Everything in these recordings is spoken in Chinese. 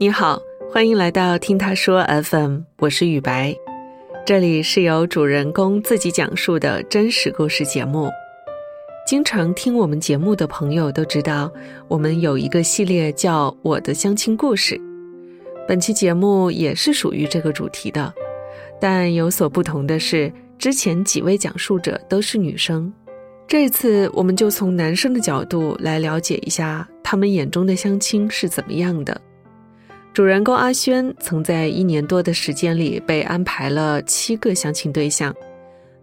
你好，欢迎来到听他说 FM，我是雨白，这里是由主人公自己讲述的真实故事节目。经常听我们节目的朋友都知道，我们有一个系列叫《我的相亲故事》，本期节目也是属于这个主题的，但有所不同的是，之前几位讲述者都是女生，这次我们就从男生的角度来了解一下他们眼中的相亲是怎么样的。主人公阿轩曾在一年多的时间里被安排了七个相亲对象，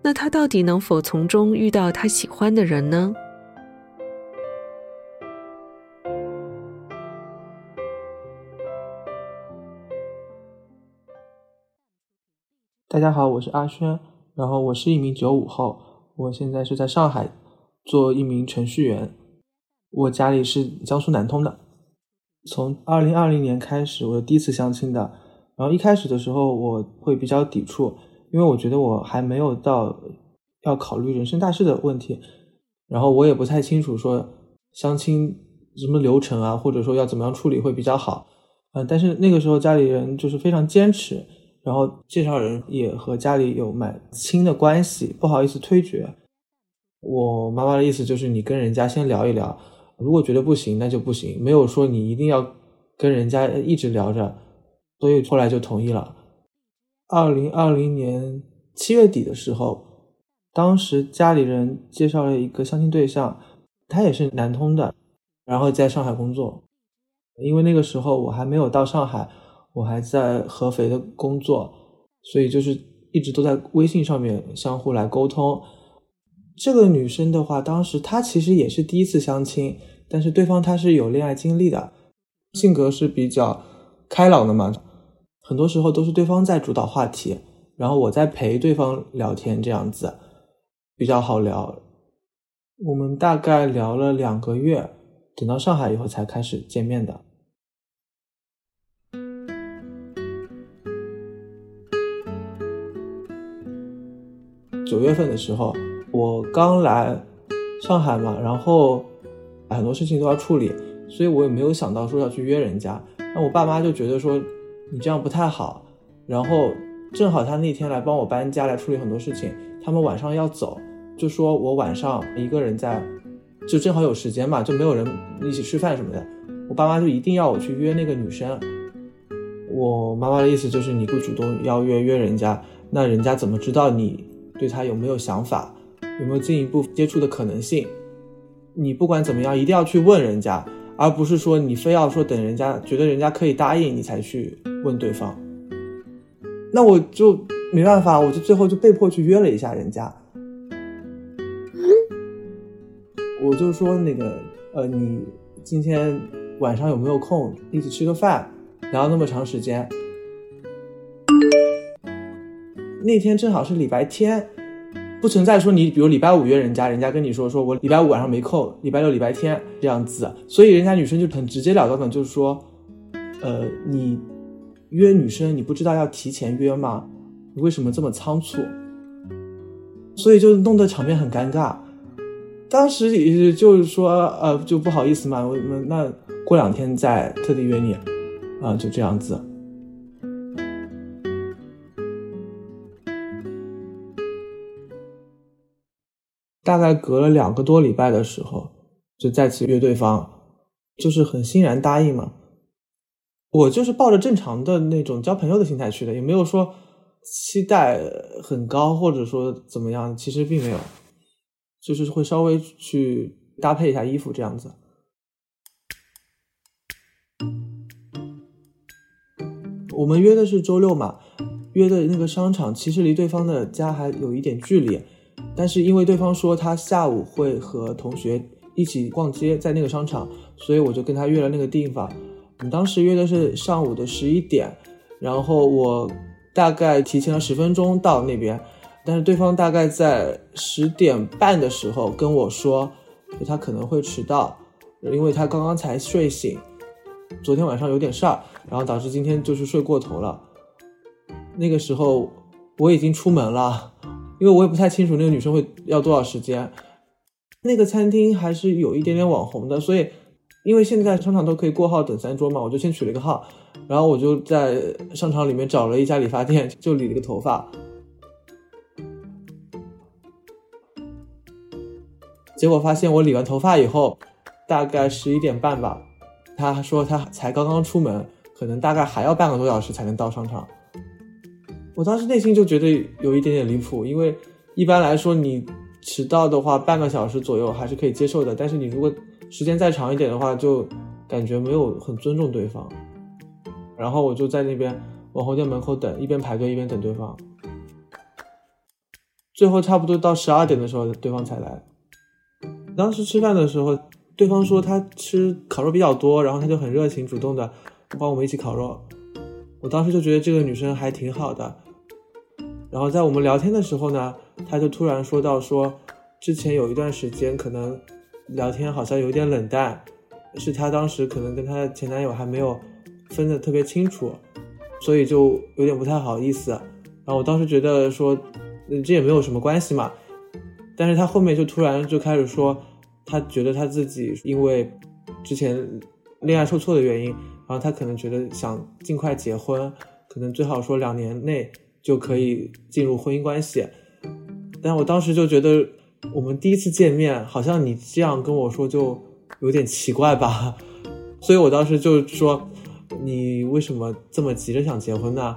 那他到底能否从中遇到他喜欢的人呢？大家好，我是阿轩，然后我是一名九五后，我现在是在上海做一名程序员，我家里是江苏南通的。从二零二零年开始，我第一次相亲的。然后一开始的时候，我会比较抵触，因为我觉得我还没有到要考虑人生大事的问题。然后我也不太清楚说相亲什么流程啊，或者说要怎么样处理会比较好。嗯，但是那个时候家里人就是非常坚持，然后介绍人也和家里有蛮亲的关系，不好意思推决。我妈妈的意思就是你跟人家先聊一聊。如果觉得不行，那就不行，没有说你一定要跟人家一直聊着，所以后来就同意了。二零二零年七月底的时候，当时家里人介绍了一个相亲对象，他也是南通的，然后在上海工作。因为那个时候我还没有到上海，我还在合肥的工作，所以就是一直都在微信上面相互来沟通。这个女生的话，当时她其实也是第一次相亲，但是对方她是有恋爱经历的，性格是比较开朗的嘛，很多时候都是对方在主导话题，然后我在陪对方聊天，这样子比较好聊。我们大概聊了两个月，等到上海以后才开始见面的。九月份的时候。我刚来上海嘛，然后很多事情都要处理，所以我也没有想到说要去约人家。那我爸妈就觉得说你这样不太好，然后正好他那天来帮我搬家，来处理很多事情，他们晚上要走，就说我晚上一个人在，就正好有时间嘛，就没有人一起吃饭什么的。我爸妈就一定要我去约那个女生。我妈妈的意思就是你不主动邀约约人家，那人家怎么知道你对他有没有想法？有没有进一步接触的可能性？你不管怎么样，一定要去问人家，而不是说你非要说等人家觉得人家可以答应你才去问对方。那我就没办法，我就最后就被迫去约了一下人家。我就说那个，呃，你今天晚上有没有空一起吃个饭，聊那么长时间？那天正好是礼拜天。不存在说你比如礼拜五约人家，人家跟你说说我礼拜五晚上没空，礼拜六、礼拜天这样子，所以人家女生就很直截了当的，就是说，呃，你约女生，你不知道要提前约吗？你为什么这么仓促？所以就弄得场面很尴尬。当时也就是说，呃，就不好意思嘛，我们那过两天再特地约你，啊，就这样子。大概隔了两个多礼拜的时候，就再次约对方，就是很欣然答应嘛。我就是抱着正常的那种交朋友的心态去的，也没有说期待很高，或者说怎么样，其实并没有，就是会稍微去搭配一下衣服这样子。我们约的是周六嘛，约的那个商场其实离对方的家还有一点距离。但是因为对方说他下午会和同学一起逛街，在那个商场，所以我就跟他约了那个地方。我们当时约的是上午的十一点，然后我大概提前了十分钟到那边，但是对方大概在十点半的时候跟我说，他可能会迟到，因为他刚刚才睡醒，昨天晚上有点事儿，然后导致今天就是睡过头了。那个时候我已经出门了。因为我也不太清楚那个女生会要多少时间，那个餐厅还是有一点点网红的，所以因为现在商场都可以过号等三桌嘛，我就先取了一个号，然后我就在商场里面找了一家理发店，就理了个头发。结果发现我理完头发以后，大概十一点半吧，他说他才刚刚出门，可能大概还要半个多小时才能到商场。我当时内心就觉得有一点点离谱，因为一般来说你迟到的话半个小时左右还是可以接受的，但是你如果时间再长一点的话，就感觉没有很尊重对方。然后我就在那边网红店门口等，一边排队一边等对方。最后差不多到十二点的时候，对方才来。当时吃饭的时候，对方说他吃烤肉比较多，然后他就很热情主动的帮我们一起烤肉。我当时就觉得这个女生还挺好的。然后在我们聊天的时候呢，他就突然说到说，之前有一段时间可能。聊天好像有点冷淡，是她当时可能跟她的前男友还没有分得特别清楚，所以就有点不太好意思。然后我当时觉得说，这也没有什么关系嘛。但是她后面就突然就开始说，她觉得她自己因为之前恋爱受挫的原因，然后她可能觉得想尽快结婚，可能最好说两年内就可以进入婚姻关系。但我当时就觉得。我们第一次见面，好像你这样跟我说就有点奇怪吧，所以我当时就说，你为什么这么急着想结婚呢？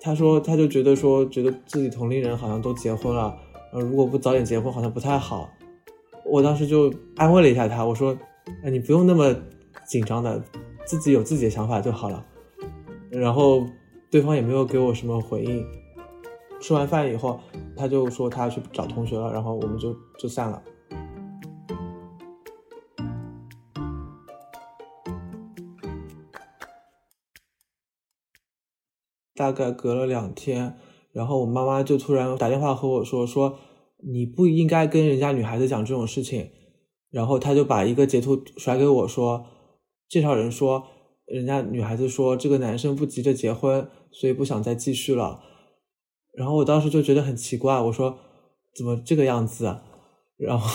他说他就觉得说，觉得自己同龄人好像都结婚了，呃，如果不早点结婚好像不太好。我当时就安慰了一下他，我说，哎，你不用那么紧张的，自己有自己的想法就好了。然后对方也没有给我什么回应。吃完饭以后，他就说他去找同学了，然后我们就就散了。大概隔了两天，然后我妈妈就突然打电话和我说：“说你不应该跟人家女孩子讲这种事情。”然后他就把一个截图甩给我说：“介绍人说，人家女孩子说这个男生不急着结婚，所以不想再继续了。”然后我当时就觉得很奇怪，我说怎么这个样子？然后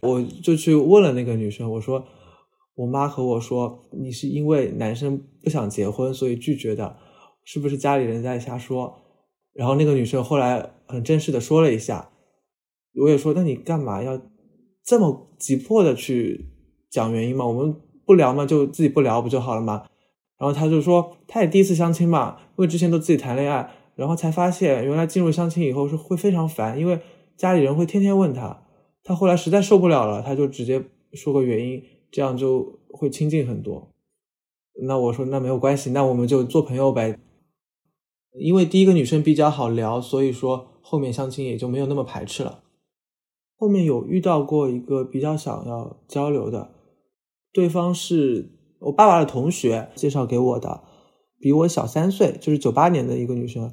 我就去问了那个女生，我说我妈和我说你是因为男生不想结婚所以拒绝的，是不是家里人在瞎说？然后那个女生后来很正式的说了一下，我也说那你干嘛要这么急迫的去讲原因嘛？我们不聊嘛，就自己不聊不就好了嘛？然后他就说他也第一次相亲嘛，因为之前都自己谈恋爱。然后才发现，原来进入相亲以后是会非常烦，因为家里人会天天问他。他后来实在受不了了，他就直接说个原因，这样就会亲近很多。那我说那没有关系，那我们就做朋友呗。因为第一个女生比较好聊，所以说后面相亲也就没有那么排斥了。后面有遇到过一个比较想要交流的，对方是我爸爸的同学介绍给我的，比我小三岁，就是九八年的一个女生。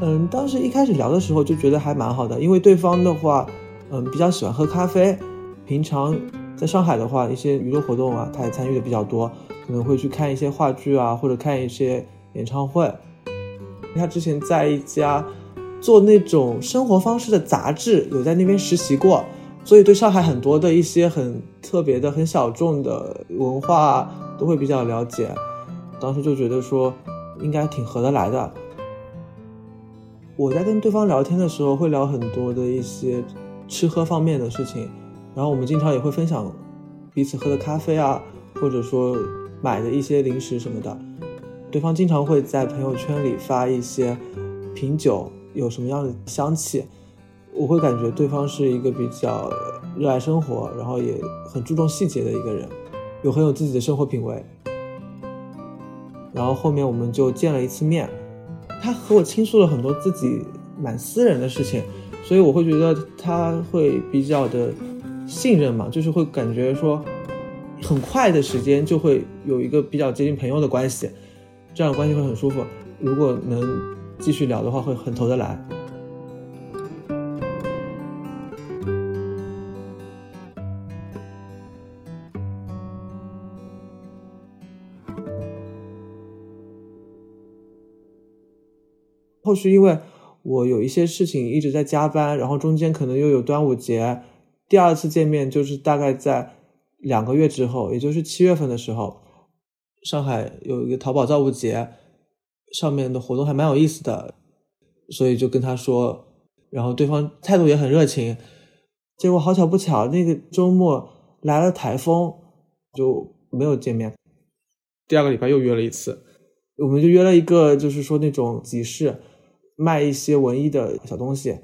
嗯，当时一开始聊的时候就觉得还蛮好的，因为对方的话，嗯，比较喜欢喝咖啡，平常在上海的话，一些娱乐活动啊，他也参与的比较多，可能会去看一些话剧啊，或者看一些演唱会。他之前在一家做那种生活方式的杂志，有在那边实习过，所以对上海很多的一些很特别的、很小众的文化都会比较了解。当时就觉得说，应该挺合得来的。我在跟对方聊天的时候，会聊很多的一些吃喝方面的事情，然后我们经常也会分享彼此喝的咖啡啊，或者说买的一些零食什么的。对方经常会在朋友圈里发一些品酒有什么样的香气，我会感觉对方是一个比较热爱生活，然后也很注重细节的一个人，有很有自己的生活品味。然后后面我们就见了一次面。他和我倾诉了很多自己蛮私人的事情，所以我会觉得他会比较的信任嘛，就是会感觉说很快的时间就会有一个比较接近朋友的关系，这样关系会很舒服。如果能继续聊的话，会很投得来。后续因为我有一些事情一直在加班，然后中间可能又有端午节，第二次见面就是大概在两个月之后，也就是七月份的时候，上海有一个淘宝造物节，上面的活动还蛮有意思的，所以就跟他说，然后对方态度也很热情，结果好巧不巧，那个周末来了台风，就没有见面。第二个礼拜又约了一次，我们就约了一个，就是说那种集市。卖一些文艺的小东西，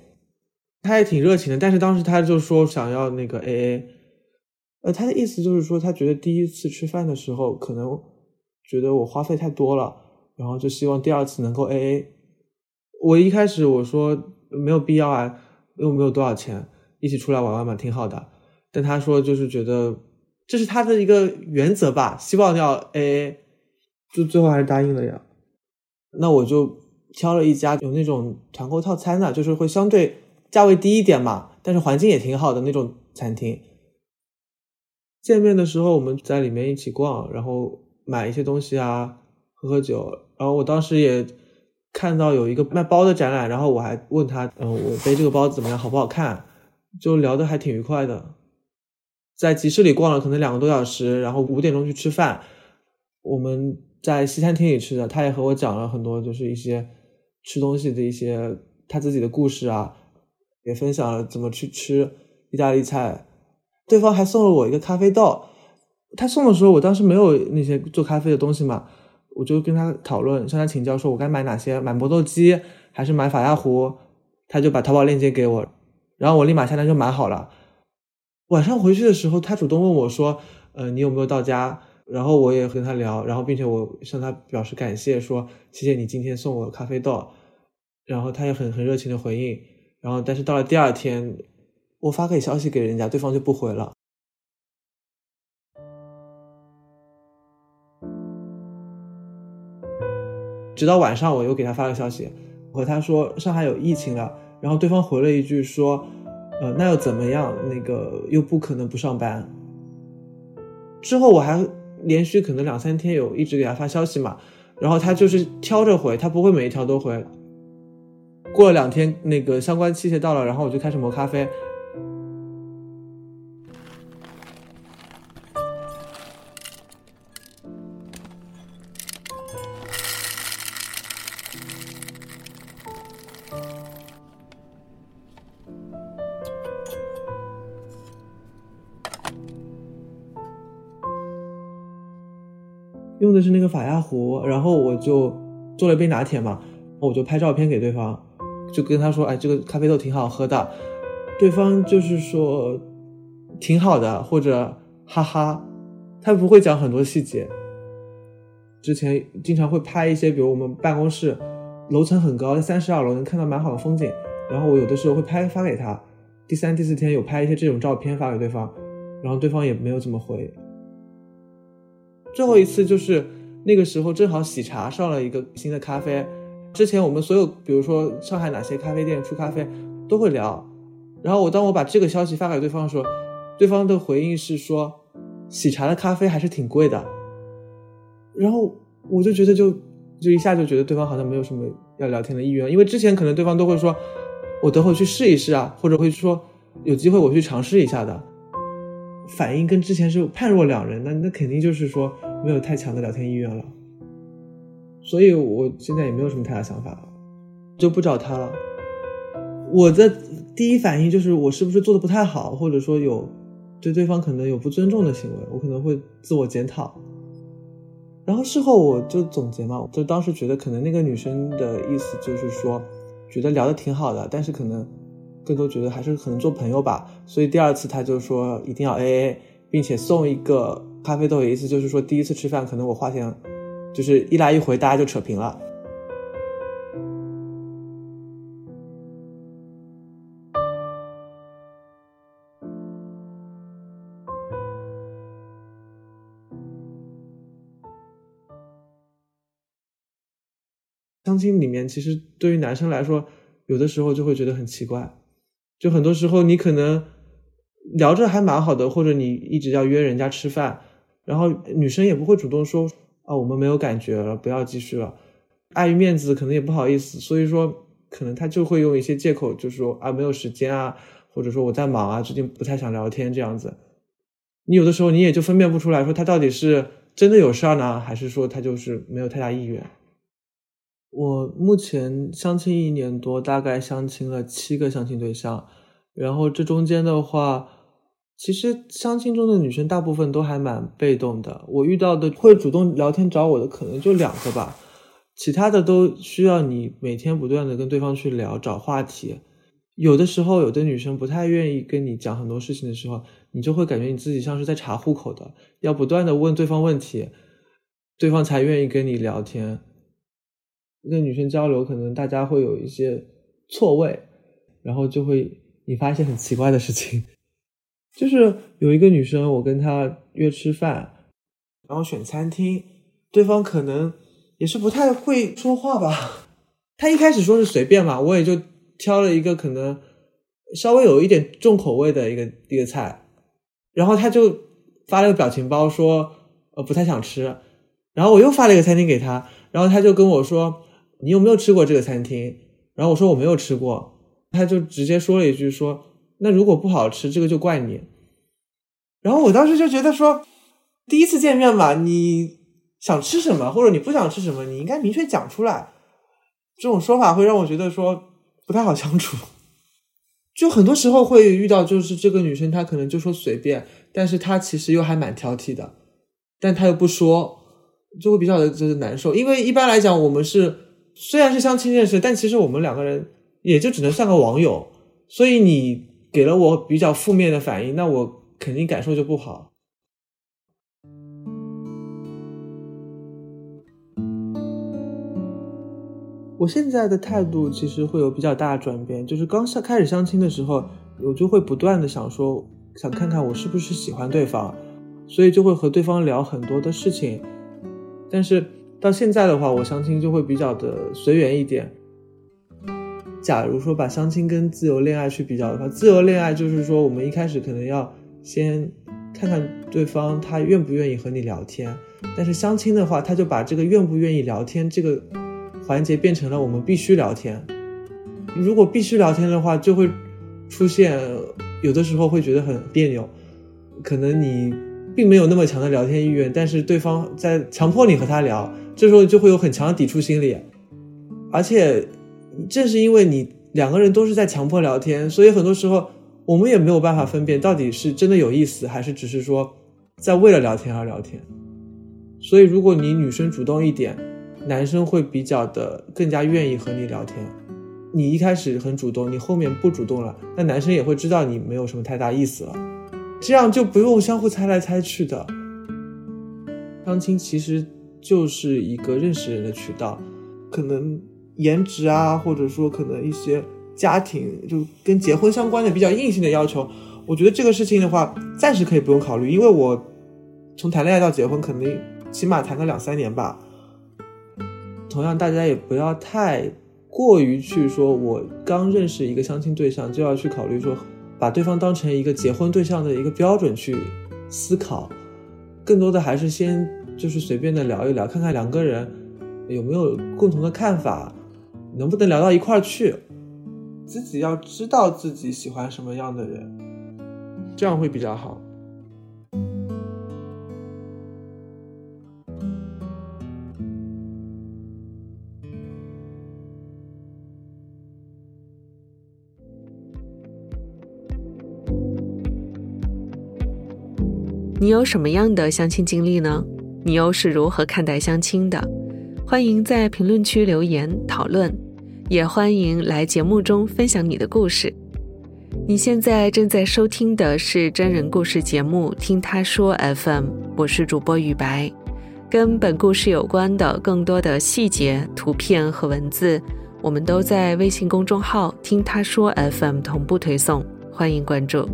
他也挺热情的。但是当时他就说想要那个 A A，呃，他的意思就是说他觉得第一次吃饭的时候可能觉得我花费太多了，然后就希望第二次能够 A A。我一开始我说没有必要啊，又没有多少钱，一起出来玩玩嘛，挺好的。但他说就是觉得这是他的一个原则吧，希望要 A A，就最后还是答应了呀。那我就。挑了一家有那种团购套餐的，就是会相对价位低一点嘛，但是环境也挺好的那种餐厅。见面的时候我们在里面一起逛，然后买一些东西啊，喝喝酒。然后我当时也看到有一个卖包的展览，然后我还问他，嗯，我背这个包怎么样，好不好看？就聊得还挺愉快的。在集市里逛了可能两个多小时，然后五点钟去吃饭，我们在西餐厅里吃的。他也和我讲了很多，就是一些。吃东西的一些他自己的故事啊，也分享了怎么去吃意大利菜。对方还送了我一个咖啡豆。他送的时候，我当时没有那些做咖啡的东西嘛，我就跟他讨论，向他请教，说我该买哪些，买磨豆机还是买法压壶？他就把淘宝链接给我，然后我立马下单就买好了。晚上回去的时候，他主动问我说：“呃，你有没有到家？”然后我也跟他聊，然后并且我向他表示感谢，说谢谢你今天送我咖啡豆，然后他也很很热情的回应，然后但是到了第二天，我发个消息给人家，对方就不回了，直到晚上我又给他发个消息，我和他说上海有疫情了，然后对方回了一句说，呃那又怎么样？那个又不可能不上班。之后我还。连续可能两三天有一直给他发消息嘛，然后他就是挑着回，他不会每一条都回。过了两天，那个相关器械到了，然后我就开始磨咖啡。用的是那个法压壶，然后我就做了一杯拿铁嘛，我就拍照片给对方，就跟他说：“哎，这个咖啡豆挺好喝的。”对方就是说挺好的，或者哈哈，他不会讲很多细节。之前经常会拍一些，比如我们办公室楼层很高，在三十二楼能看到蛮好的风景，然后我有的时候会拍发给他。第三、第四天有拍一些这种照片发给对方，然后对方也没有怎么回。最后一次就是那个时候，正好喜茶上了一个新的咖啡。之前我们所有，比如说上海哪些咖啡店出咖啡，都会聊。然后我当我把这个消息发给对方的时候，对方的回应是说，喜茶的咖啡还是挺贵的。然后我就觉得就就一下就觉得对方好像没有什么要聊天的意愿，因为之前可能对方都会说，我等会去试一试啊，或者会说有机会我去尝试一下的。反应跟之前是判若两人，那那肯定就是说没有太强的聊天意愿了，所以我现在也没有什么太大想法了，就不找他了。我的第一反应就是我是不是做的不太好，或者说有对对方可能有不尊重的行为，我可能会自我检讨。然后事后我就总结嘛，就当时觉得可能那个女生的意思就是说，觉得聊的挺好的，但是可能。更多觉得还是可能做朋友吧，所以第二次他就说一定要 A A，并且送一个咖啡豆的，意思就是说第一次吃饭可能我花钱，就是一来一回大家就扯平了。相亲里面其实对于男生来说，有的时候就会觉得很奇怪。就很多时候，你可能聊着还蛮好的，或者你一直要约人家吃饭，然后女生也不会主动说啊，我们没有感觉了，不要继续了，碍于面子，可能也不好意思。所以说，可能他就会用一些借口，就是说啊没有时间啊，或者说我在忙啊，最近不太想聊天这样子。你有的时候你也就分辨不出来，说他到底是真的有事儿呢，还是说他就是没有太大意愿。我目前相亲一年多，大概相亲了七个相亲对象，然后这中间的话，其实相亲中的女生大部分都还蛮被动的。我遇到的会主动聊天找我的可能就两个吧，其他的都需要你每天不断的跟对方去聊找话题。有的时候，有的女生不太愿意跟你讲很多事情的时候，你就会感觉你自己像是在查户口的，要不断的问对方问题，对方才愿意跟你聊天。跟女生交流，可能大家会有一些错位，然后就会引发一些很奇怪的事情。就是有一个女生，我跟她约吃饭，然后选餐厅，对方可能也是不太会说话吧。他一开始说是随便嘛，我也就挑了一个可能稍微有一点重口味的一个一个菜，然后他就发了个表情包说呃不太想吃，然后我又发了一个餐厅给他，然后他就跟我说。你有没有吃过这个餐厅？然后我说我没有吃过，他就直接说了一句说：“那如果不好吃，这个就怪你。”然后我当时就觉得说，第一次见面嘛，你想吃什么或者你不想吃什么，你应该明确讲出来。这种说法会让我觉得说不太好相处。就很多时候会遇到，就是这个女生她可能就说随便，但是她其实又还蛮挑剔的，但她又不说，就会比较的就是难受。因为一般来讲，我们是。虽然是相亲认识，但其实我们两个人也就只能算个网友，所以你给了我比较负面的反应，那我肯定感受就不好。我现在的态度其实会有比较大的转变，就是刚下开始相亲的时候，我就会不断的想说，想看看我是不是喜欢对方，所以就会和对方聊很多的事情，但是。到现在的话，我相亲就会比较的随缘一点。假如说把相亲跟自由恋爱去比较的话，自由恋爱就是说我们一开始可能要先看看对方他愿不愿意和你聊天，但是相亲的话，他就把这个愿不愿意聊天这个环节变成了我们必须聊天。如果必须聊天的话，就会出现有的时候会觉得很别扭，可能你并没有那么强的聊天意愿，但是对方在强迫你和他聊。这时候就会有很强的抵触心理，而且正是因为你两个人都是在强迫聊天，所以很多时候我们也没有办法分辨到底是真的有意思，还是只是说在为了聊天而聊天。所以如果你女生主动一点，男生会比较的更加愿意和你聊天。你一开始很主动，你后面不主动了，那男生也会知道你没有什么太大意思了，这样就不用相互猜来猜去的。相亲其实。就是一个认识人的渠道，可能颜值啊，或者说可能一些家庭就跟结婚相关的比较硬性的要求，我觉得这个事情的话，暂时可以不用考虑，因为我从谈恋爱到结婚，肯定起码谈个两三年吧。同样，大家也不要太过于去说，我刚认识一个相亲对象就要去考虑说，把对方当成一个结婚对象的一个标准去思考，更多的还是先。就是随便的聊一聊，看看两个人有没有共同的看法，能不能聊到一块儿去。自己要知道自己喜欢什么样的人，这样会比较好。你有什么样的相亲经历呢？你又是如何看待相亲的？欢迎在评论区留言讨论，也欢迎来节目中分享你的故事。你现在正在收听的是真人故事节目《听他说 FM》，我是主播雨白。跟本故事有关的更多的细节、图片和文字，我们都在微信公众号“听他说 FM” 同步推送，欢迎关注。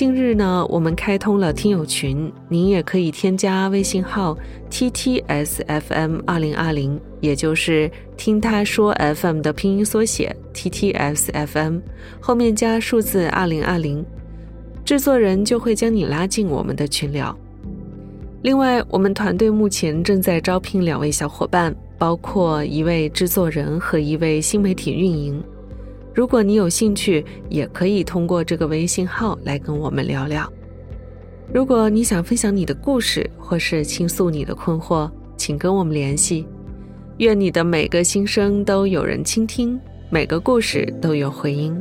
近日呢，我们开通了听友群，您也可以添加微信号 t t s f m 二零二零，也就是听他说 FM 的拼音缩写 t t s f m，后面加数字二零二零，制作人就会将你拉进我们的群聊。另外，我们团队目前正在招聘两位小伙伴，包括一位制作人和一位新媒体运营。如果你有兴趣，也可以通过这个微信号来跟我们聊聊。如果你想分享你的故事，或是倾诉你的困惑，请跟我们联系。愿你的每个心声都有人倾听，每个故事都有回音。